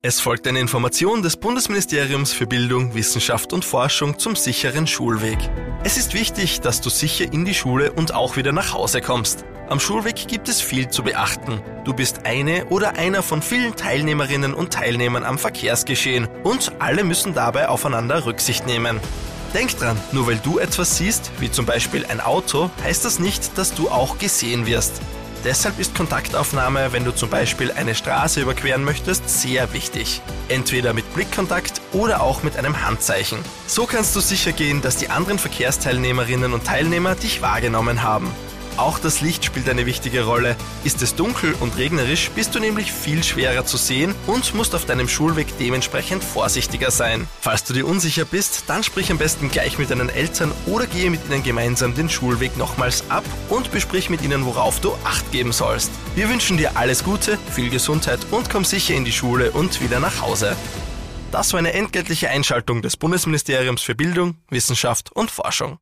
Es folgt eine Information des Bundesministeriums für Bildung, Wissenschaft und Forschung zum sicheren Schulweg. Es ist wichtig, dass du sicher in die Schule und auch wieder nach Hause kommst. Am Schulweg gibt es viel zu beachten. Du bist eine oder einer von vielen Teilnehmerinnen und Teilnehmern am Verkehrsgeschehen und alle müssen dabei aufeinander Rücksicht nehmen. Denk dran, nur weil du etwas siehst, wie zum Beispiel ein Auto, heißt das nicht, dass du auch gesehen wirst. Deshalb ist Kontaktaufnahme, wenn du zum Beispiel eine Straße überqueren möchtest, sehr wichtig. Entweder mit Blickkontakt oder auch mit einem Handzeichen. So kannst du sicher gehen, dass die anderen Verkehrsteilnehmerinnen und Teilnehmer dich wahrgenommen haben. Auch das Licht spielt eine wichtige Rolle. Ist es dunkel und regnerisch, bist du nämlich viel schwerer zu sehen und musst auf deinem Schulweg dementsprechend vorsichtiger sein. Falls du dir unsicher bist, dann sprich am besten gleich mit deinen Eltern oder gehe mit ihnen gemeinsam den Schulweg nochmals ab und besprich mit ihnen, worauf du Acht geben sollst. Wir wünschen dir alles Gute, viel Gesundheit und komm sicher in die Schule und wieder nach Hause. Das war eine entgeltliche Einschaltung des Bundesministeriums für Bildung, Wissenschaft und Forschung.